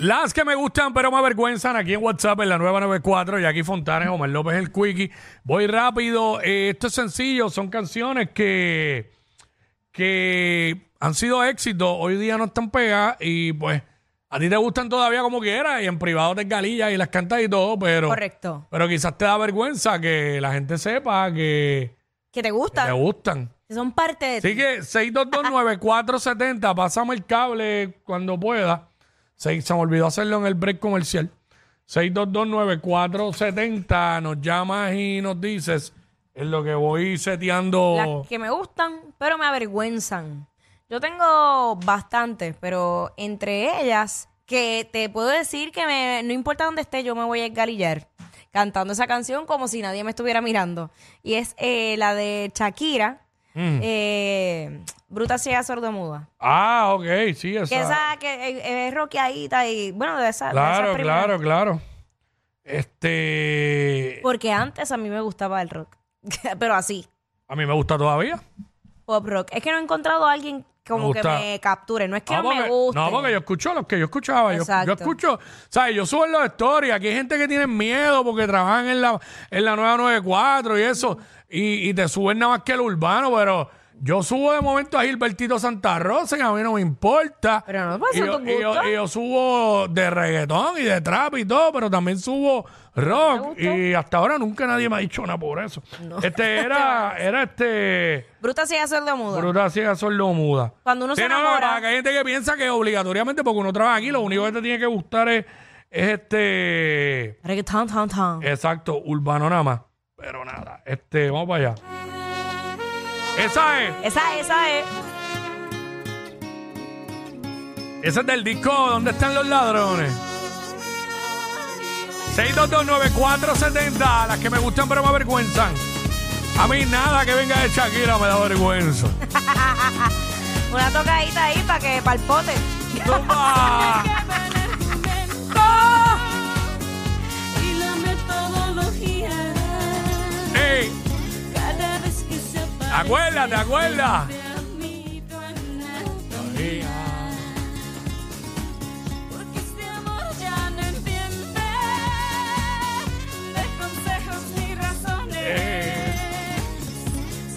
Las que me gustan pero me avergüenzan aquí en WhatsApp en la nueva 94, Jackie Fontanes, Omar López el Quickie. Voy rápido, eh, esto es sencillo, son canciones que, que han sido éxitos, hoy día no están pegadas y pues a ti te gustan todavía como quieras y en privado te galillas y las cantas y todo, pero, Correcto. pero quizás te da vergüenza que la gente sepa que, Que te que gustan. te gustan. que son parte de ti. Así que 6229470, pásame el cable cuando pueda. Se, se me olvidó hacerlo en el break comercial. 6229470, nos llamas y nos dices en lo que voy seteando. Las que me gustan, pero me avergüenzan. Yo tengo bastantes, pero entre ellas, que te puedo decir que me- no importa dónde esté, yo me voy a galillar cantando esa canción como si nadie me estuviera mirando. Y es eh, la de Shakira, Mm. eh, Bruta Ciega Sordomuda. Ah, ok, sí, esa. Que esa que eh, es rockeadita y bueno, de esa. de claro, claro, claro. Este. Porque antes a mí me gustaba el rock, pero así. A mí me gusta todavía. pop rock. Es que no he encontrado a alguien como que me capture. No es que No, no, me guste. no, porque yo escucho los que yo escuchaba. Yo, yo escucho, ¿sabes? Yo subo en los stories. Aquí hay gente que tiene miedo porque trabajan en la, en la nueva 94 y eso. Y, y te suben nada más que el urbano, pero yo subo de momento a Gilbertito Santa Rosa y a mí no me importa. Pero no, pues, y, yo, y yo- y yo subo de reggaetón y de trap y todo, pero también subo rock. Y hasta ahora nunca nadie me ha dicho nada por eso. Este era, era este. Bruta ciega sorda muda. Bruta ciega sordo muda. Cuando uno Sí, se no, no, enamora. para que hay gente que piensa que obligatoriamente porque uno trabaja aquí, lo único que te tiene que gustar es, es este. Reggaetón, ton, ton. Exacto, urbano nada más. Pero nada, este, vamos para allá. Esa es, Esa, esa es. esa es del disco ¿Dónde están los ladrones? 6229470, las que me gustan pero me avergüenzan. A mí nada que venga de Shakira me da vergüenza. Una tocadita ahí para que para el pote. ¡Toma!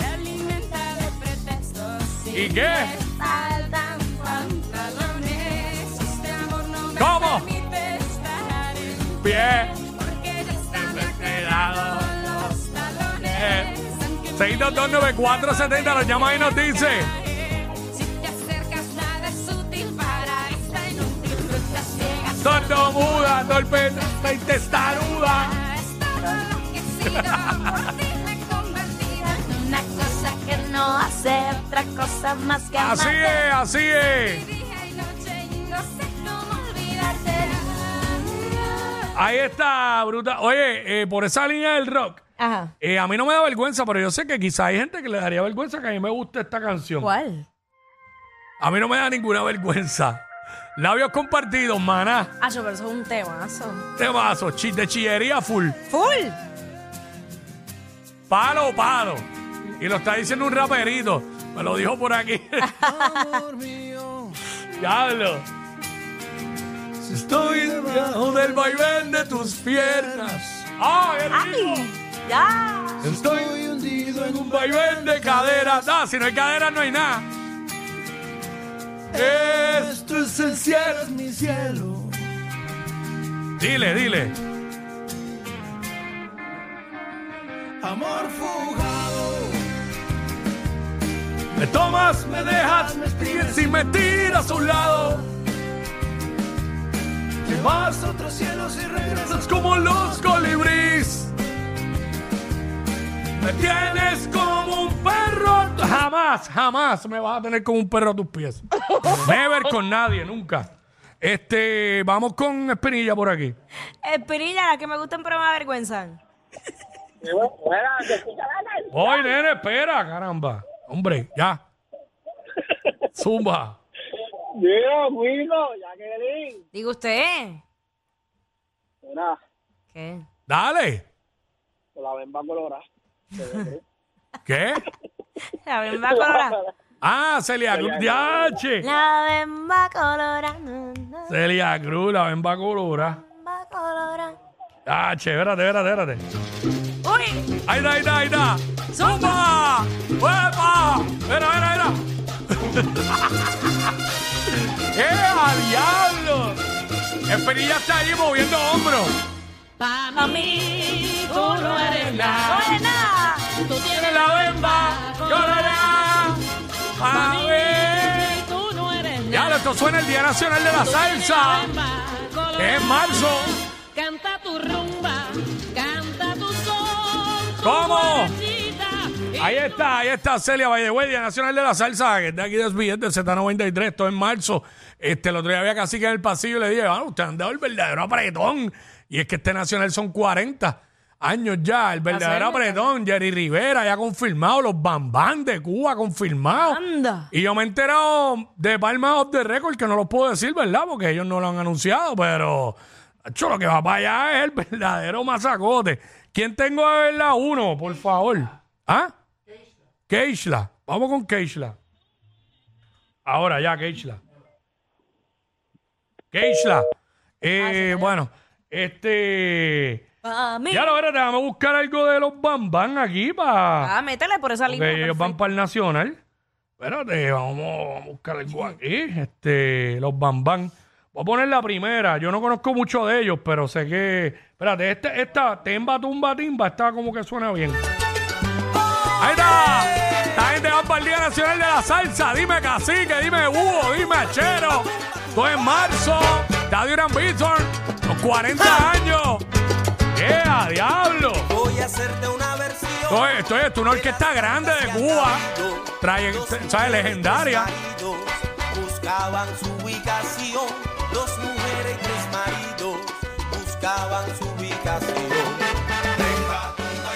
alimenta de pretextos ¿Y qué? faltan pantalones este amor no me ¿Cómo? permite estar en Pie. 6229470 nos llama y nos dice. Si te acercas nada es útil para esta inútil fruta ciega. Sordo muda, torpeda y testaruda. Una cosa que no hace otra cosa más que Así amarte. es, así es. Día y noche y no sé cómo olvidarte. Ahí está, bruta. Oye, eh, por esa línea del rock, Ajá. eh, a mí no me da vergüenza, pero yo sé que quizá hay gente que le daría vergüenza que a mí me guste esta canción. ¿Cuál? A mí no me da ninguna vergüenza. Labios compartidos, maná. Ah, yo, pero eso es un temazo. Temazo, chi de chillería full. Full. Palo, palo. Y lo está diciendo un raperito. Me lo dijo por aquí. Diablo. Si estoy debajo del vaivén de tus piernas. ¡Ah, qué rico! ¡Ay! ¡Ya! Estoy hundido en un vaivén de caderas. No, si no hay caderas no hay nada. Esto es el cielo, es mi cielo. Dile, dile. Amor fugado, Me tomas, me dejas, me sigues y me tiras a un lado. que vas a otros cielos y regresas. Es como los colibríes. Me tienes como un perro. Jamás, jamás me vas a tener como un perro a tus pies. Never con nadie, nunca. Este, vamos con Espinilla por aquí. Espinilla, las que me gustan pero me avergüenzan. Oye, nene, espera, caramba. Hombre, ya. Zumba. Dios, Willo, Jacqueline. Diga usted. Mira, ¿Qué? Dale. con la bemba colorada. ¿Qué? La bemba colorada. Ah, Celia Cruz Diache. La bemba colorada. Celia Cruz, la bemba colora. Va colora. Ah, che, espérate, espérate, espérate. Uy, Ahí está, ahí está, ahí está. ¡Zumba! ¡Huepa! Mira, mira, mira. ¡Eh, a diablo! Espinilla está ahí moviendo hombros. Pa' mí, tú no eres nada. Tú Tiene la bemba colorada. A ver. tú no eres Ya, esto suena el Día Nacional de la Salsa. es marzo. Canta tu rumba, canta tu tu ¿Cómo? Ahí está, ahí está Celia Vallehuel, Día Nacional de la Salsa, que es de aquí de SBS, de Z93, esto en marzo. Este, el otro día había casi que en el pasillo y le dije, ah, usted han dado el verdadero apretón. Y es que este Nacional son 40 años ya, el verdadero apretón. Jerry Rivera ya confirmado, los Bambán de Cuba confirmados. Anda. Y yo me he enterado de Palma of the Record, que no los puedo decir, ¿verdad? Porque ellos no lo han anunciado, pero hecho, lo que va para allá es el verdadero masacote. ¿Quién tengo a ver la uno, por favor? ¿Ah? Keishla. Vamos con Keishla. Ahora ya, Keishla. Keishla. Eh, bueno, este... Pa' mí. Ya lo verás, déjame buscar algo de los Bambán aquí para... Ah, métele por esa línea. Ellos van para el Nacional. Espérate, vamos, vamos a buscar algo aquí. Este, los Bambán. Voy a poner la primera. Yo no conozco mucho de ellos, pero sé que. Espérate, este, esta, Temba Tumba Timba, está como que suena bien. Ahí está. Esta gente va para el Día Nacional de la Salsa. Dime cacique, dime búho, dime achero. Todo en marzo. Estadio Gran Víctor. Los 40 años. Esto es, esto es, esto es una orquesta grande de Cuba. Trae, ¿sabes? Legendaria. Buscaban su ubicación. Dos mujeres y tres maridos buscaban su ubicación.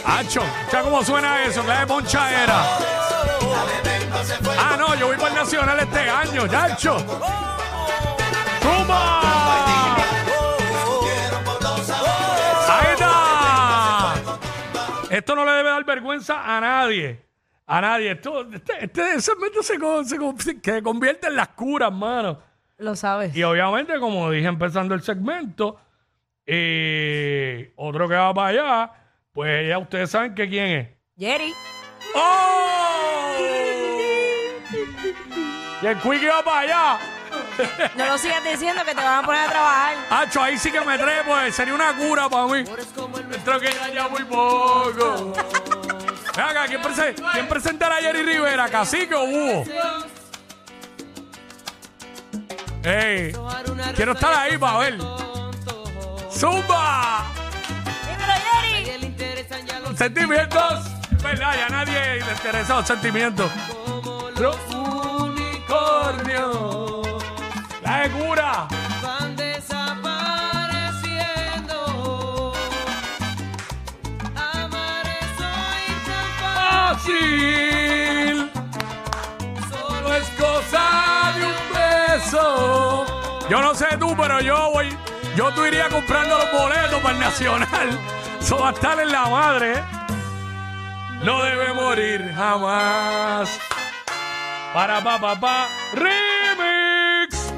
Hacho, ¿sabes cómo suena eso? Clase de ponchadera. Ah, no, yo voy para el Nacional este año, Yacho. Esto no le debe dar vergüenza a nadie. A nadie. Esto, este, este segmento se, con- se con- se- que convierte en las curas, mano. Lo sabes. Y obviamente, como dije empezando el segmento, eh, otro que va para allá, pues ya ustedes saben que quién es. Jerry. ¡Oh! Y el Quickie va para allá. No lo sigas diciendo que te van a poner a trabajar. Hacho, ahí sí que me trepo, eh, sería una cura para mí. Dentro que ya ya muy poco. Ven acá, ¿quién, prese- quién presentará a Jerry Rivera? ¿Cacique o Búho? Ey, quiero estar ahí para ver. ¡Zumba! Dímelo, Jerry. Sentimientos. ¿Verdad? Ya nadie le interesa los sentimientos. Los pero yo voy. Yo tú iría comprando los boletos para el Nacional. Eso va a estar en la madre. ¿eh? No debe morir jamás. Para pa pa pa. Remix.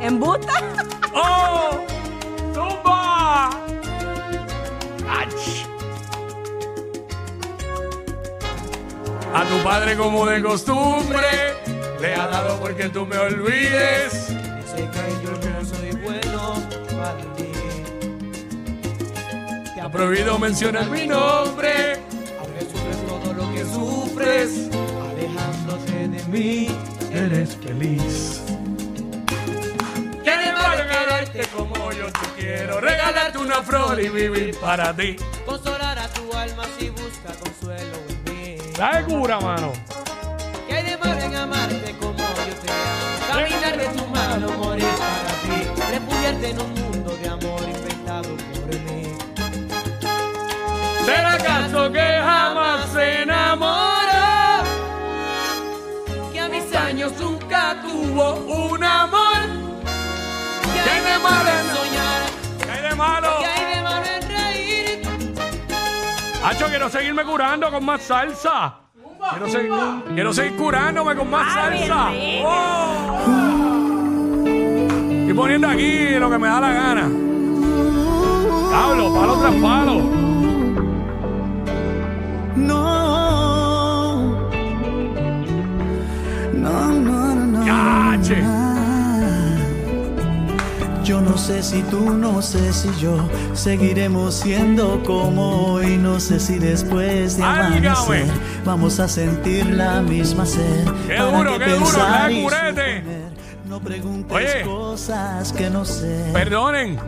¿En busta? ¡Oh! ¡Zumba! ¡Ach! A tu padre como de costumbre le ha dado porque tú me olvides. Ha prohibido mencionar mi nombre. Aunque sufres todo lo que sufres, alejándote de mí. Eres feliz. Quiero quererte como yo te quiero. Regalarte una flor y vivir para ti. Consolar a tu alma si busca consuelo en mí. La de cura, mano. Que hay de malo en amarte como yo te amo. Caminar de tu mano, morir para ti. Refugiarte en un mundo de amor inventado por ¿Será acaso que jamás se enamoró? Que a mis años nunca Tuvo un amor. ¿Qué hay de malo en soñar? ¿Qué hay de malo? ¿Qué hay de malo en reír? Hacho, quiero seguirme curando con más salsa. Quiero seguir, quiero seguir curándome con más Ah, salsa. Oh. Y poniendo aquí lo que me da la gana. Pablo, palo tras palo. No. No, no, no, no. Cache. Yo no sé si tú, no sé si yo seguiremos siendo como hoy. No sé si después de amanecer vamos a sentir la misma sed. Qué ¿Para duro, qué duro, pensar y curete. No preguntes Oye. cosas que no sé. Perdonen.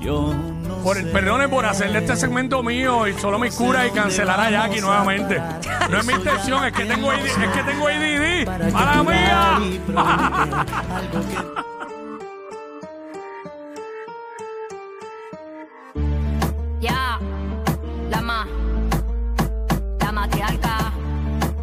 Yo no Por, perdonen por hacerle este segmento mío y solo mis curas y cancelar a Jackie nuevamente. No es mi intención, es que tengo. Es que tengo ADD. Para que ¡Mala cuidar mía!